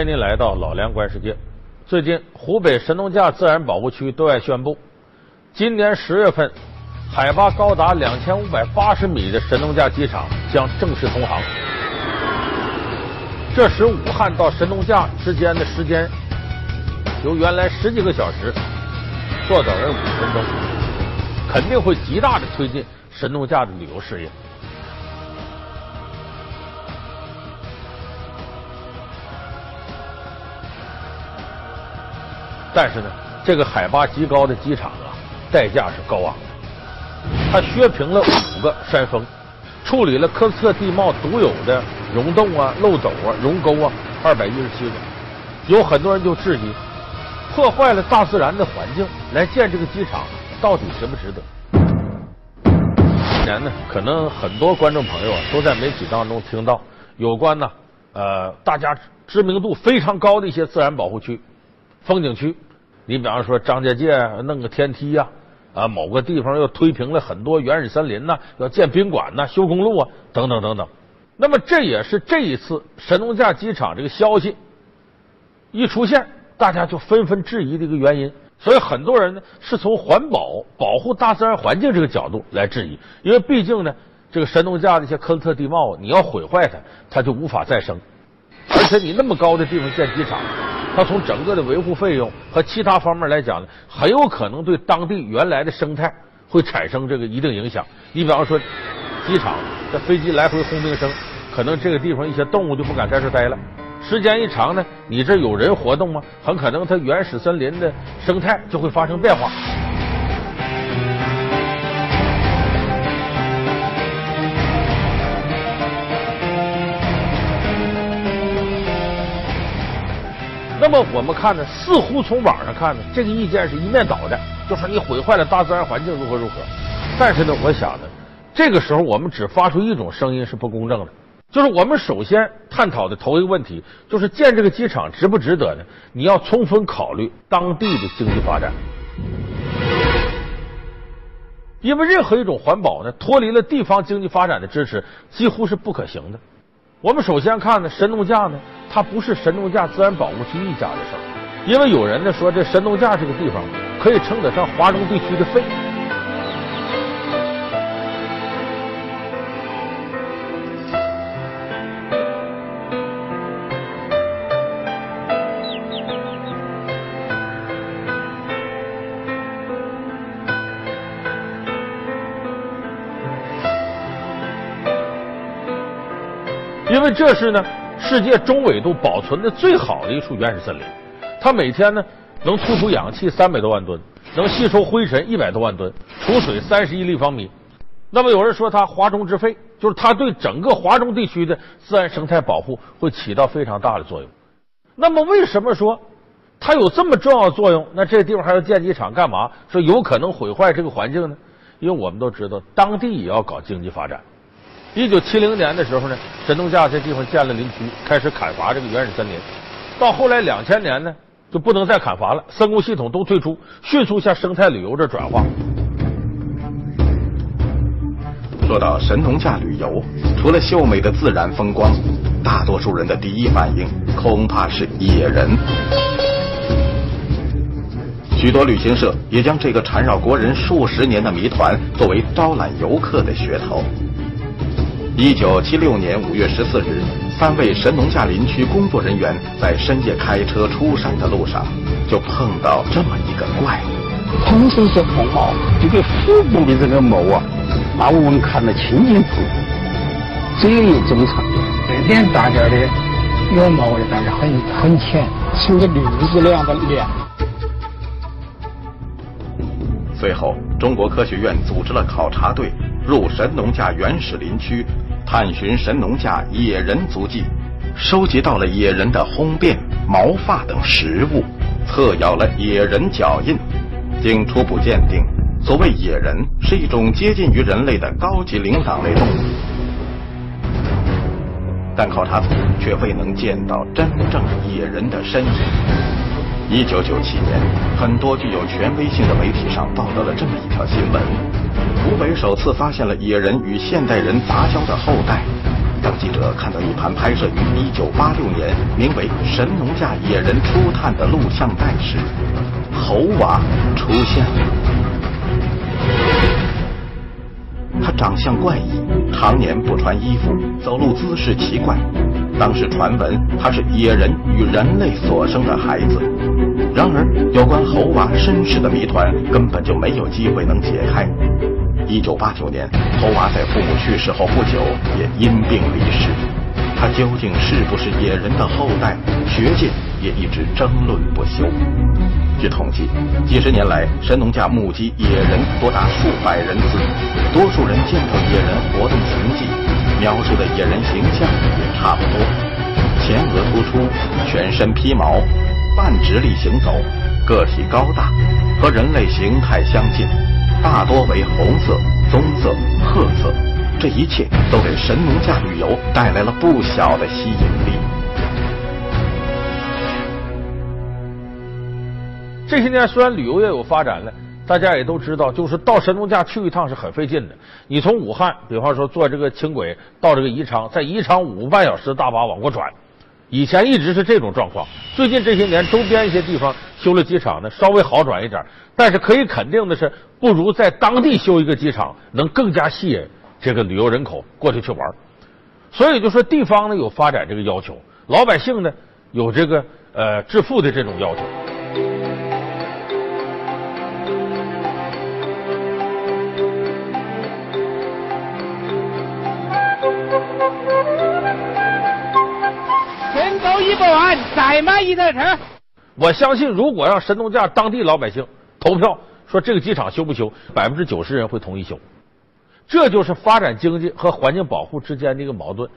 欢迎您来到老梁观世界。最近，湖北神农架自然保护区对外宣布，今年十月份，海拔高达两千五百八十米的神农架机场将正式通航。这使武汉到神农架之间的时间由原来十几个小时缩短为五分钟，肯定会极大的推进神农架的旅游事业。但是呢，这个海拔极高的机场啊，代价是高昂的。它削平了五个山峰，处理了科斯特地貌独有的溶洞啊、漏斗啊、溶沟啊，二百一十七个。有很多人就质疑，破坏了大自然的环境来建这个机场，到底值不值得？今年呢，可能很多观众朋友啊，都在媒体当中听到有关呢，呃，大家知名度非常高的一些自然保护区。风景区，你比方说张家界弄个天梯呀，啊，某个地方又推平了很多原始森林呐，要建宾馆呐，修公路啊，等等等等。那么这也是这一次神农架机场这个消息一出现，大家就纷纷质疑的一个原因。所以很多人呢是从环保、保护大自然环境这个角度来质疑，因为毕竟呢，这个神农架的一些喀斯特地貌，你要毁坏它，它就无法再生。而且你那么高的地方建机场。它从整个的维护费用和其他方面来讲呢，很有可能对当地原来的生态会产生这个一定影响。你比方说，机场这飞机来回轰鸣声，可能这个地方一些动物就不敢在这待了。时间一长呢，你这有人活动吗？很可能它原始森林的生态就会发生变化。那么我们看呢，似乎从网上看呢，这个意见是一面倒的，就说你毁坏了大自然环境如何如何。但是呢，我想呢，这个时候我们只发出一种声音是不公正的，就是我们首先探讨的头一个问题，就是建这个机场值不值得呢？你要充分考虑当地的经济发展，因为任何一种环保呢，脱离了地方经济发展的支持，几乎是不可行的。我们首先看呢，神农架呢。它不是神农架自然保护区一家的事儿，因为有人呢说这神农架这个地方可以称得上华中地区的肺。因为这是呢。世界中纬度保存的最好的一处原始森林，它每天呢能吐出氧气三百多万吨，能吸收灰尘一百多万吨，储水三十亿立方米。那么有人说它华中之肺，就是它对整个华中地区的自然生态保护会起到非常大的作用。那么为什么说它有这么重要作用？那这地方还要建机场干嘛？说有可能毁坏这个环境呢？因为我们都知道，当地也要搞经济发展。一九七零年的时候呢，神农架这地方建了林区，开始砍伐这个原始森林。到后来两千年呢，就不能再砍伐了，森工系统都退出，迅速向生态旅游这转化。说到神农架旅游，除了秀美的自然风光，大多数人的第一反应恐怕是野人。许多旅行社也将这个缠绕国人数十年的谜团作为招揽游客的噱头。一九七六年五月十四日，三位神农架林区工作人员在深夜开车出山的路上，就碰到这么一个怪物。浑身是红毛，这个腹部的这个毛啊，把我们看得清清楚楚，嘴也正常。这点大家的有毛的，但是很很浅，像个绿子那样的脸。随后，中国科学院组织了考察队入神农架原始林区。探寻神农架野人足迹，收集到了野人的烘便、毛发等实物，测咬了野人脚印，经初步鉴定，所谓野人是一种接近于人类的高级灵长类动物，但考察组却未能见到真正野人的身影。一九九七年，很多具有权威性的媒体上报道了这么一条新闻。湖北首次发现了野人与现代人杂交的后代，当记者看到一盘拍摄于1986年，名为《神农架野人初探》的录像带时，猴娃出现了。他长相怪异，常年不穿衣服，走路姿势奇怪。当时传闻他是野人与人类所生的孩子。然而，有关猴娃身世的谜团根本就没有机会能解开。一九八九年，猴娃在父母去世后不久也因病离世。他究竟是不是野人的后代？学界也一直争论不休。据统计，几十年来，神农架目击野人多达数百人次，多数人见过野人活动痕迹，描述的野人形象也差不多：前额突出，全身披毛，半直立行走，个体高大，和人类形态相近，大多为红色、棕色、褐色。这一切都给神农架旅游带来了不小的吸引力。这些年虽然旅游业有发展了，大家也都知道，就是到神农架去一趟是很费劲的。你从武汉，比方说坐这个轻轨到这个宜昌，在宜昌五个半小时大巴往过转，以前一直是这种状况。最近这些年，周边一些地方修了机场呢，稍微好转一点。但是可以肯定的是，不如在当地修一个机场能更加吸引这个旅游人口过去去玩。所以就说地方呢有发展这个要求，老百姓呢有这个呃致富的这种要求。再买一台车。我相信，如果让神农架当地老百姓投票说这个机场修不修，百分之九十人会同意修。这就是发展经济和环境保护之间的一个矛盾。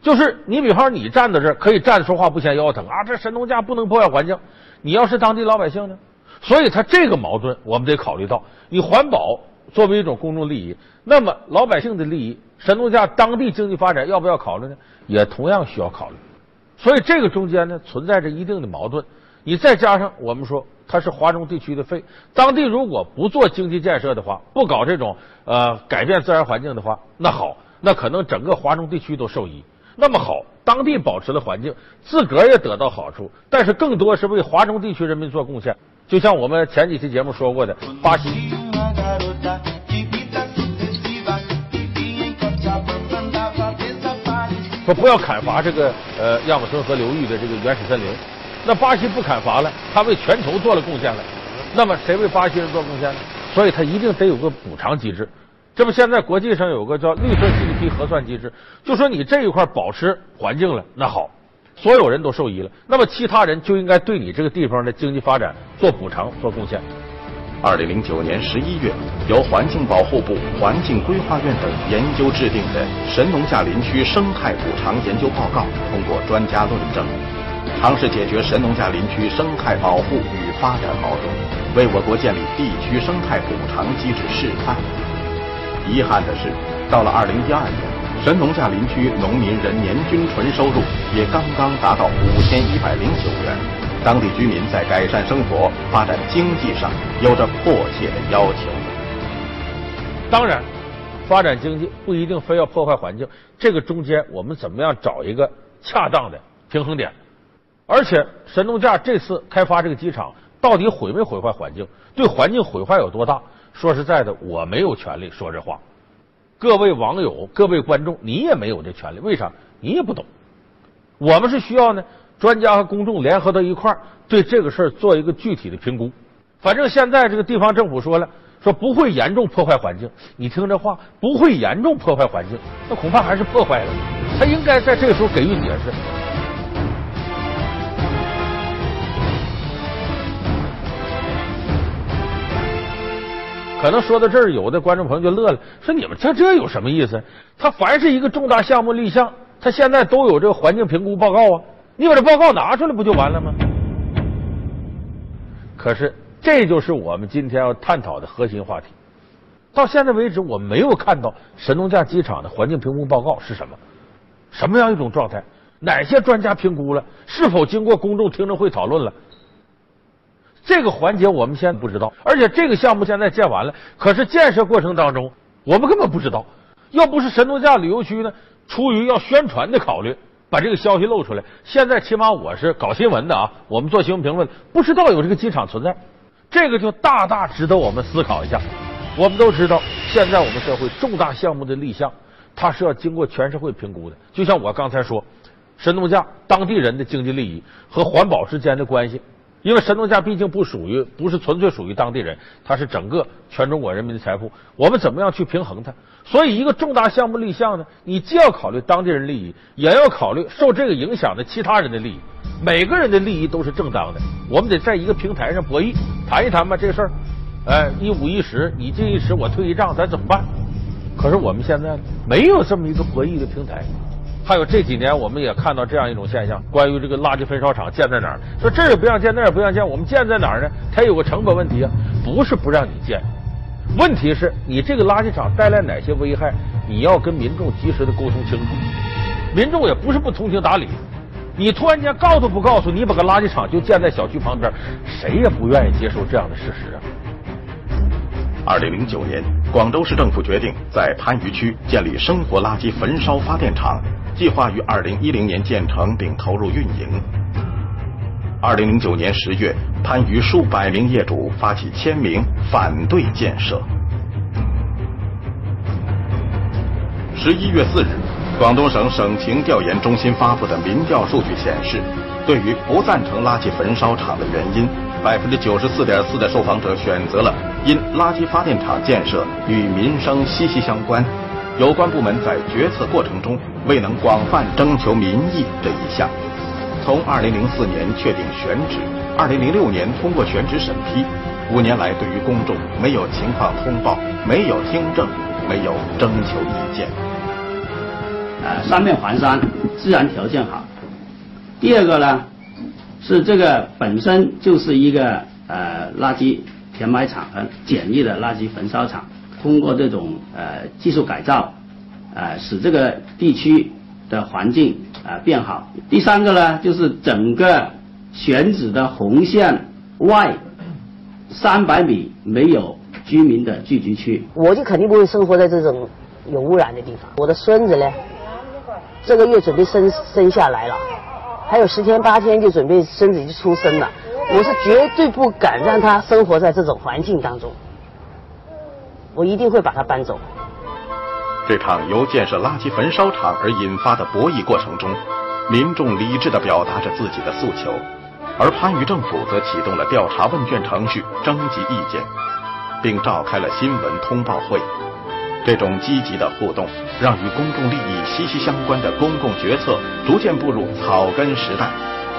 就是你比方说你站在这儿可以站着说话不嫌腰疼啊，这神农架不能破坏环境。你要是当地老百姓呢？所以他这个矛盾我们得考虑到。你环保作为一种公众利益，那么老百姓的利益，神农架当地经济发展要不要考虑呢？也同样需要考虑。所以这个中间呢存在着一定的矛盾，你再加上我们说它是华中地区的肺，当地如果不做经济建设的话，不搞这种呃改变自然环境的话，那好，那可能整个华中地区都受益。那么好，当地保持了环境，自个儿也得到好处，但是更多是为华中地区人民做贡献。就像我们前几期节目说过的，巴西。不要砍伐这个呃亚马逊河流域的这个原始森林，那巴西不砍伐了，他为全球做了贡献了，那么谁为巴西人做贡献呢？所以他一定得有个补偿机制。这不现在国际上有个叫绿色 GDP 核算机制，就说你这一块保持环境了，那好，所有人都受益了，那么其他人就应该对你这个地方的经济发展做补偿、做贡献。二零零九年十一月，由环境保护部、环境规划院等研究制定的《神农架林区生态补偿研究报告》通过专家论证，尝试解决神农架林区生态保护与发展矛盾，为我国建立地区生态补偿机制示范。遗憾的是，到了二零一二年，神农架林区农民人年均纯收入也刚刚达到五千一百零九元。当地居民在改善生活、发展经济上有着迫切的要求。当然，发展经济不一定非要破坏环境，这个中间我们怎么样找一个恰当的平衡点？而且，神农架这次开发这个机场，到底毁没毁坏环境？对环境毁坏有多大？说实在的，我没有权利说这话。各位网友、各位观众，你也没有这权利。为啥？你也不懂。我们是需要呢。专家和公众联合到一块儿，对这个事儿做一个具体的评估。反正现在这个地方政府说了，说不会严重破坏环境。你听这话，不会严重破坏环境，那恐怕还是破坏了。他应该在这个时候给予解释。可能说到这儿，有的观众朋友就乐了，说你们这这有什么意思？他凡是一个重大项目立项，他现在都有这个环境评估报告啊。你把这报告拿出来不就完了吗？可是这就是我们今天要探讨的核心话题。到现在为止，我没有看到神农架机场的环境评估报告是什么，什么样一种状态？哪些专家评估了？是否经过公众听证会讨论了？这个环节我们现在不知道。而且这个项目现在建完了，可是建设过程当中我们根本不知道。要不是神农架旅游区呢？出于要宣传的考虑，把这个消息露出来。现在起码我是搞新闻的啊，我们做新闻评论，不知道有这个机场存在，这个就大大值得我们思考一下。我们都知道，现在我们社会重大项目的立项，它是要经过全社会评估的。就像我刚才说，神农架当地人的经济利益和环保之间的关系。因为神农架毕竟不属于，不是纯粹属于当地人，它是整个全中国人民的财富。我们怎么样去平衡它？所以，一个重大项目立项呢，你既要考虑当地人利益，也要考虑受这个影响的其他人的利益。每个人的利益都是正当的，我们得在一个平台上博弈，谈一谈吧，这事儿。哎，一五一十，你进一尺，我退一丈，咱怎么办？可是我们现在没有这么一个博弈的平台。还有这几年，我们也看到这样一种现象：关于这个垃圾焚烧厂建在哪儿，说这儿也不让建，那儿也不让建，我们建在哪儿呢？它有个成本问题啊，不是不让你建，问题是你这个垃圾场带来哪些危害，你要跟民众及时的沟通清楚。民众也不是不通情达理，你突然间告都不告诉你，把个垃圾场就建在小区旁边，谁也不愿意接受这样的事实啊。二零零九年，广州市政府决定在番禺区建立生活垃圾焚烧发电厂。计划于二零一零年建成并投入运营。二零零九年十月，番禺数百名业主发起签名反对建设。十一月四日，广东省省情调研中心发布的民调数据显示，对于不赞成垃圾焚烧厂的原因，百分之九十四点四的受访者选择了因垃圾发电厂建设与民生息息相关。有关部门在决策过程中未能广泛征求民意这一项，从2004年确定选址，2006年通过选址审批，五年来对于公众没有情况通报，没有听证，没有征求意见。呃，三面环山，自然条件好。第二个呢，是这个本身就是一个呃垃圾填埋场和简易的垃圾焚烧厂。通过这种呃技术改造，呃使这个地区的环境啊变好。第三个呢，就是整个选址的红线外三百米没有居民的聚集区。我就肯定不会生活在这种有污染的地方。我的孙子呢，这个月准备生生下来了，还有十天八天就准备孙子就出生了。我是绝对不敢让他生活在这种环境当中。我一定会把他搬走。这场由建设垃圾焚烧厂而引发的博弈过程中，民众理智地表达着自己的诉求，而番禺政府则启动了调查问卷程序，征集意见，并召开了新闻通报会。这种积极的互动，让与公众利益息息相关的公共决策逐渐步入草根时代，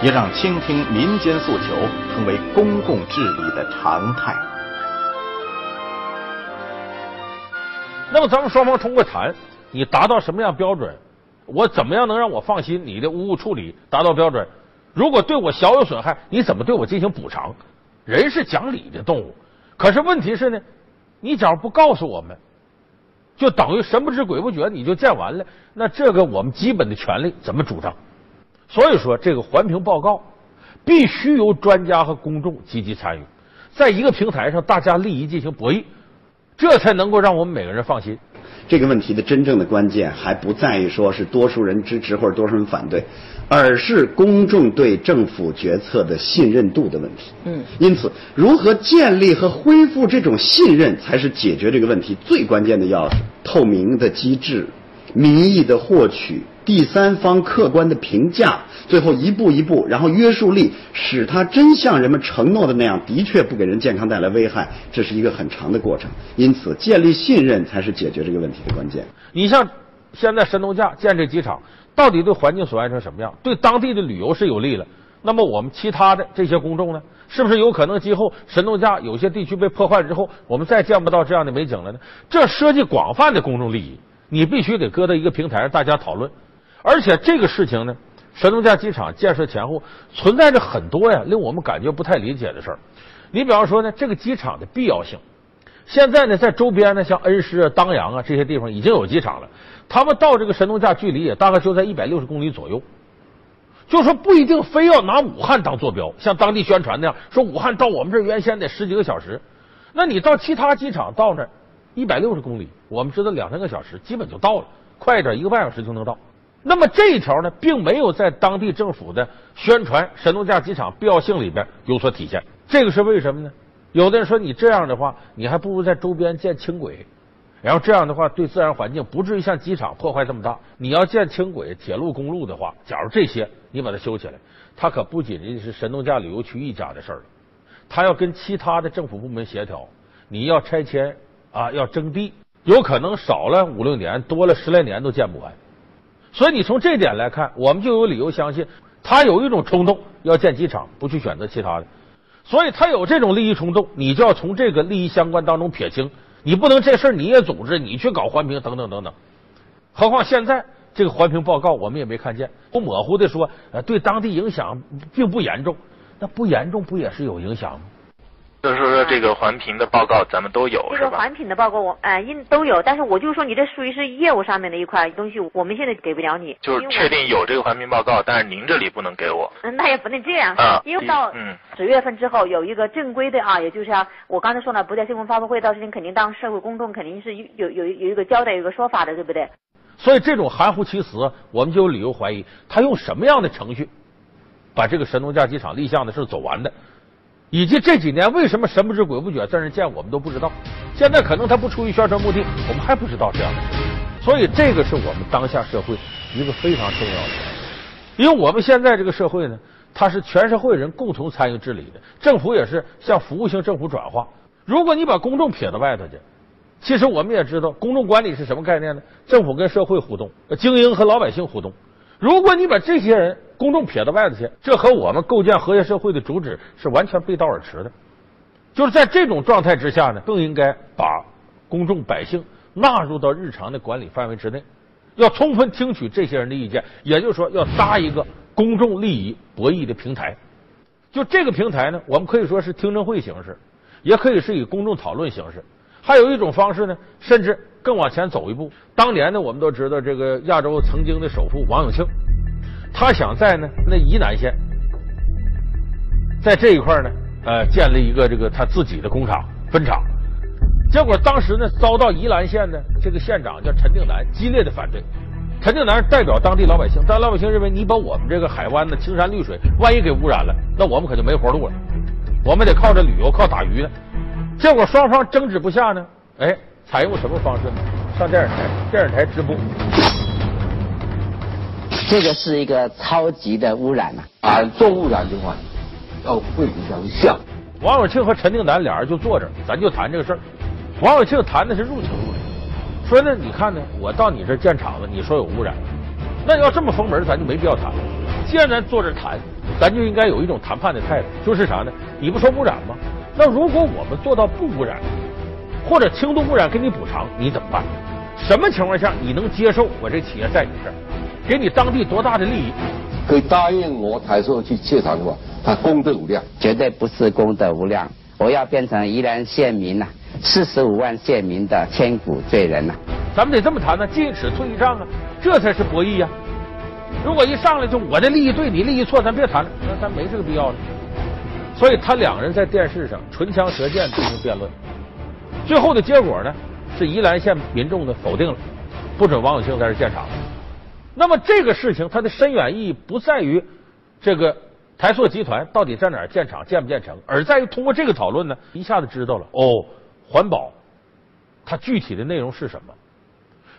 也让倾听民间诉求成为公共治理的常态。那么咱们双方通过谈，你达到什么样标准？我怎么样能让我放心？你的污物处理达到标准？如果对我小有损害，你怎么对我进行补偿？人是讲理的动物，可是问题是呢，你假如不告诉我们，就等于神不知鬼不觉，你就建完了，那这个我们基本的权利怎么主张？所以说，这个环评报告必须由专家和公众积极参与，在一个平台上，大家利益进行博弈。这才能够让我们每个人放心。这个问题的真正的关键还不在于说是多数人支持或者多数人反对，而是公众对政府决策的信任度的问题。嗯，因此，如何建立和恢复这种信任，才是解决这个问题最关键的钥匙。透明的机制，民意的获取。第三方客观的评价，最后一步一步，然后约束力，使它真像人们承诺的那样，的确不给人健康带来危害，这是一个很长的过程。因此，建立信任才是解决这个问题的关键。你像现在神农架建这机场，到底对环境损害成什么样？对当地的旅游是有利了。那么我们其他的这些公众呢？是不是有可能今后神农架有些地区被破坏之后，我们再见不到这样的美景了呢？这涉及广泛的公众利益，你必须得搁到一个平台上大家讨论。而且这个事情呢，神农架机场建设前后存在着很多呀令我们感觉不太理解的事儿。你比方说呢，这个机场的必要性，现在呢在周边呢，像恩施啊、当阳啊这些地方已经有机场了，他们到这个神农架距离也大概就在一百六十公里左右，就说不一定非要拿武汉当坐标，像当地宣传那样说武汉到我们这儿原先得十几个小时，那你到其他机场到那儿一百六十公里，我们知道两三个小时基本就到了。快一点一个半小时就能到。那么这一条呢，并没有在当地政府的宣传神农架机场必要性里边有所体现。这个是为什么呢？有的人说，你这样的话，你还不如在周边建轻轨，然后这样的话对自然环境不至于像机场破坏这么大。你要建轻轨、铁路、公路的话，假如这些你把它修起来，它可不仅仅是神农架旅游区一家的事儿了，它要跟其他的政府部门协调，你要拆迁啊，要征地，有可能少了五六年，多了十来年都建不完。所以你从这点来看，我们就有理由相信，他有一种冲动要建机场，不去选择其他的。所以他有这种利益冲动，你就要从这个利益相关当中撇清，你不能这事儿你也组织，你去搞环评等等等等。何况现在这个环评报告我们也没看见，不模糊的说，呃，对当地影响并不严重，那不严重不也是有影响吗？就是说，这个环评的报告咱们都有，这个环评的报告我呃应都有，但是我就说你这属于是业务上面的一块东西，我们现在给不了你。就是确定有这个环评报告，但是您这里不能给我。嗯，那也不能这样，啊，因为到十月份之后有一个正规的啊，也就是啊，我刚才说了，不在新闻发布会，到时间肯定当社会公众肯定是有有有有一个交代，有一个说法的，对不对？所以这种含糊其辞，我们就有理由怀疑他用什么样的程序把这个神农架机场立项的事走完的。以及这几年为什么神不知鬼不觉在那建，我们都不知道。现在可能他不出于宣传目的，我们还不知道这样的事。所以这个是我们当下社会一个非常重要的，因为我们现在这个社会呢，它是全社会人共同参与治理的，政府也是向服务性政府转化。如果你把公众撇到外头去，其实我们也知道，公众管理是什么概念呢？政府跟社会互动，精英和老百姓互动。如果你把这些人公众撇到外头去，这和我们构建和谐社会的主旨是完全背道而驰的。就是在这种状态之下呢，更应该把公众百姓纳入到日常的管理范围之内，要充分听取这些人的意见。也就是说，要搭一个公众利益博弈的平台。就这个平台呢，我们可以说是听证会形式，也可以是以公众讨论形式。还有一种方式呢，甚至更往前走一步。当年呢，我们都知道这个亚洲曾经的首富王永庆，他想在呢那宜南县，在这一块呢，呃，建立一个这个他自己的工厂分厂。结果当时呢，遭到宜兰县的这个县长叫陈定南激烈的反对。陈定南代表当地老百姓，但老百姓认为你把我们这个海湾的青山绿水，万一给污染了，那我们可就没活路了。我们得靠着旅游，靠打鱼呢。结果双方争执不下呢，哎，采用什么方式呢？上电视台，电视台直播。这个是一个超级的污染呐！啊，做污染的话，要会比较像。王永庆和陈定南俩人就坐这儿，咱就谈这个事儿。王永庆谈的是入情入理，说呢，你看呢，我到你这建厂子，你说有污染，那要这么封门，咱就没必要谈了。既然咱坐这谈，咱就应该有一种谈判的态度，就是啥呢？你不说污染吗？那如果我们做到不污染，或者轻度污染给你补偿，你怎么办？什么情况下你能接受我这企业在你这儿，给你当地多大的利益？可以答应我台硕去建厂的话，他功德无量。绝对不是功德无量，我要变成宜兰县民呐，四十五万县民的千古罪人呐。咱们得这么谈呢，进一尺退一丈啊，这才是博弈呀。如果一上来就我的利益对你利益错，咱别谈了，那咱没这个必要了。所以他两人在电视上唇枪舌剑进行辩论，最后的结果呢是宜兰县民众呢否定了，不准王永庆在这建厂。那么这个事情它的深远意义不在于这个台塑集团到底在哪儿建厂建不建成，而在于通过这个讨论呢，一下子知道了哦，环保它具体的内容是什么，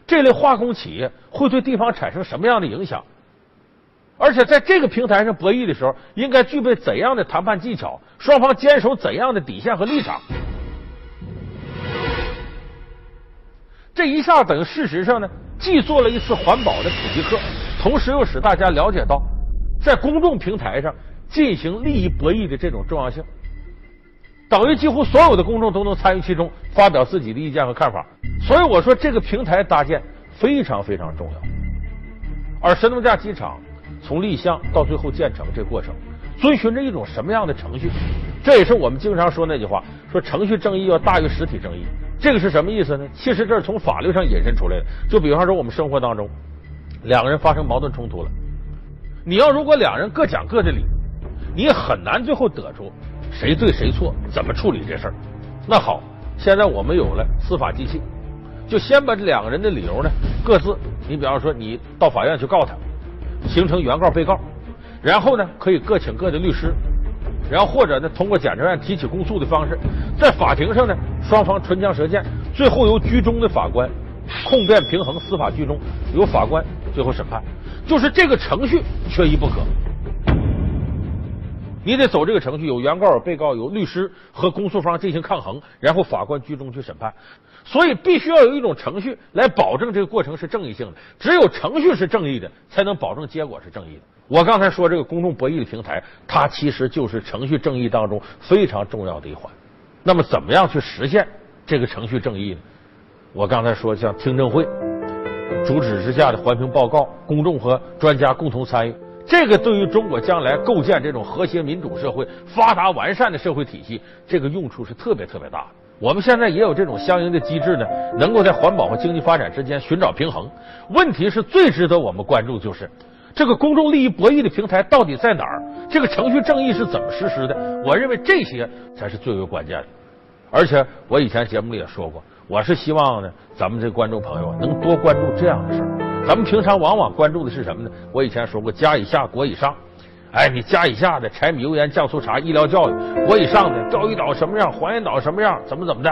这类化工企业会对地方产生什么样的影响。而且在这个平台上博弈的时候，应该具备怎样的谈判技巧？双方坚守怎样的底线和立场？这一下等于事实上呢，既做了一次环保的普及课，同时又使大家了解到，在公众平台上进行利益博弈的这种重要性。等于几乎所有的公众都能参与其中，发表自己的意见和看法。所以我说，这个平台搭建非常非常重要。而神农架机场。从立项到最后建成，这过程遵循着一种什么样的程序？这也是我们经常说那句话：说程序正义要大于实体正义。这个是什么意思呢？其实这是从法律上引申出来的。就比方说，我们生活当中，两个人发生矛盾冲突了，你要如果两人各讲各的理，你很难最后得出谁对谁错，怎么处理这事儿。那好，现在我们有了司法机器，就先把这两个人的理由呢各自你比方说，你到法院去告他，形成原告被告，然后呢，可以各请各的律师，然后或者呢，通过检察院提起公诉的方式，在法庭上呢，双方唇枪舌剑，最后由居中的法官控辩平衡，司法居中，由法官最后审判，就是这个程序缺一不可。你得走这个程序，有原告、有被告、有律师和公诉方进行抗衡，然后法官居中去审判。所以必须要有一种程序来保证这个过程是正义性的。只有程序是正义的，才能保证结果是正义的。我刚才说这个公众博弈的平台，它其实就是程序正义当中非常重要的一环。那么，怎么样去实现这个程序正义呢？我刚才说，像听证会、主旨之下的环评报告、公众和专家共同参与。这个对于中国将来构建这种和谐民主社会、发达完善的社会体系，这个用处是特别特别大的。我们现在也有这种相应的机制呢，能够在环保和经济发展之间寻找平衡。问题是最值得我们关注就是，这个公众利益博弈的平台到底在哪儿？这个程序正义是怎么实施的？我认为这些才是最为关键的。而且我以前节目里也说过，我是希望呢，咱们这观众朋友能多关注这样的事儿。咱们平常往往关注的是什么呢？我以前说过，家以下，国以上。哎，你家以下的柴米油盐酱醋茶、医疗教育；国以上的钓鱼岛什么样，黄岩岛什么样，怎么怎么的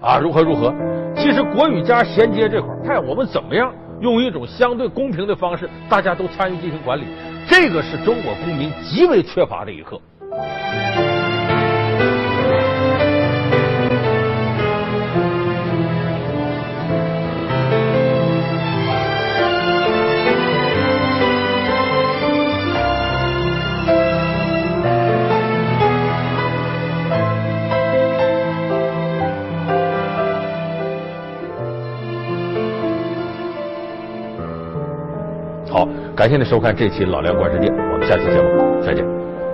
啊？如何如何？其实国与家衔接这块儿看我们怎么样用一种相对公平的方式，大家都参与进行管理，这个是中国公民极为缺乏的一课。感谢您收看这期《老梁观世界》，我们下期节目再见。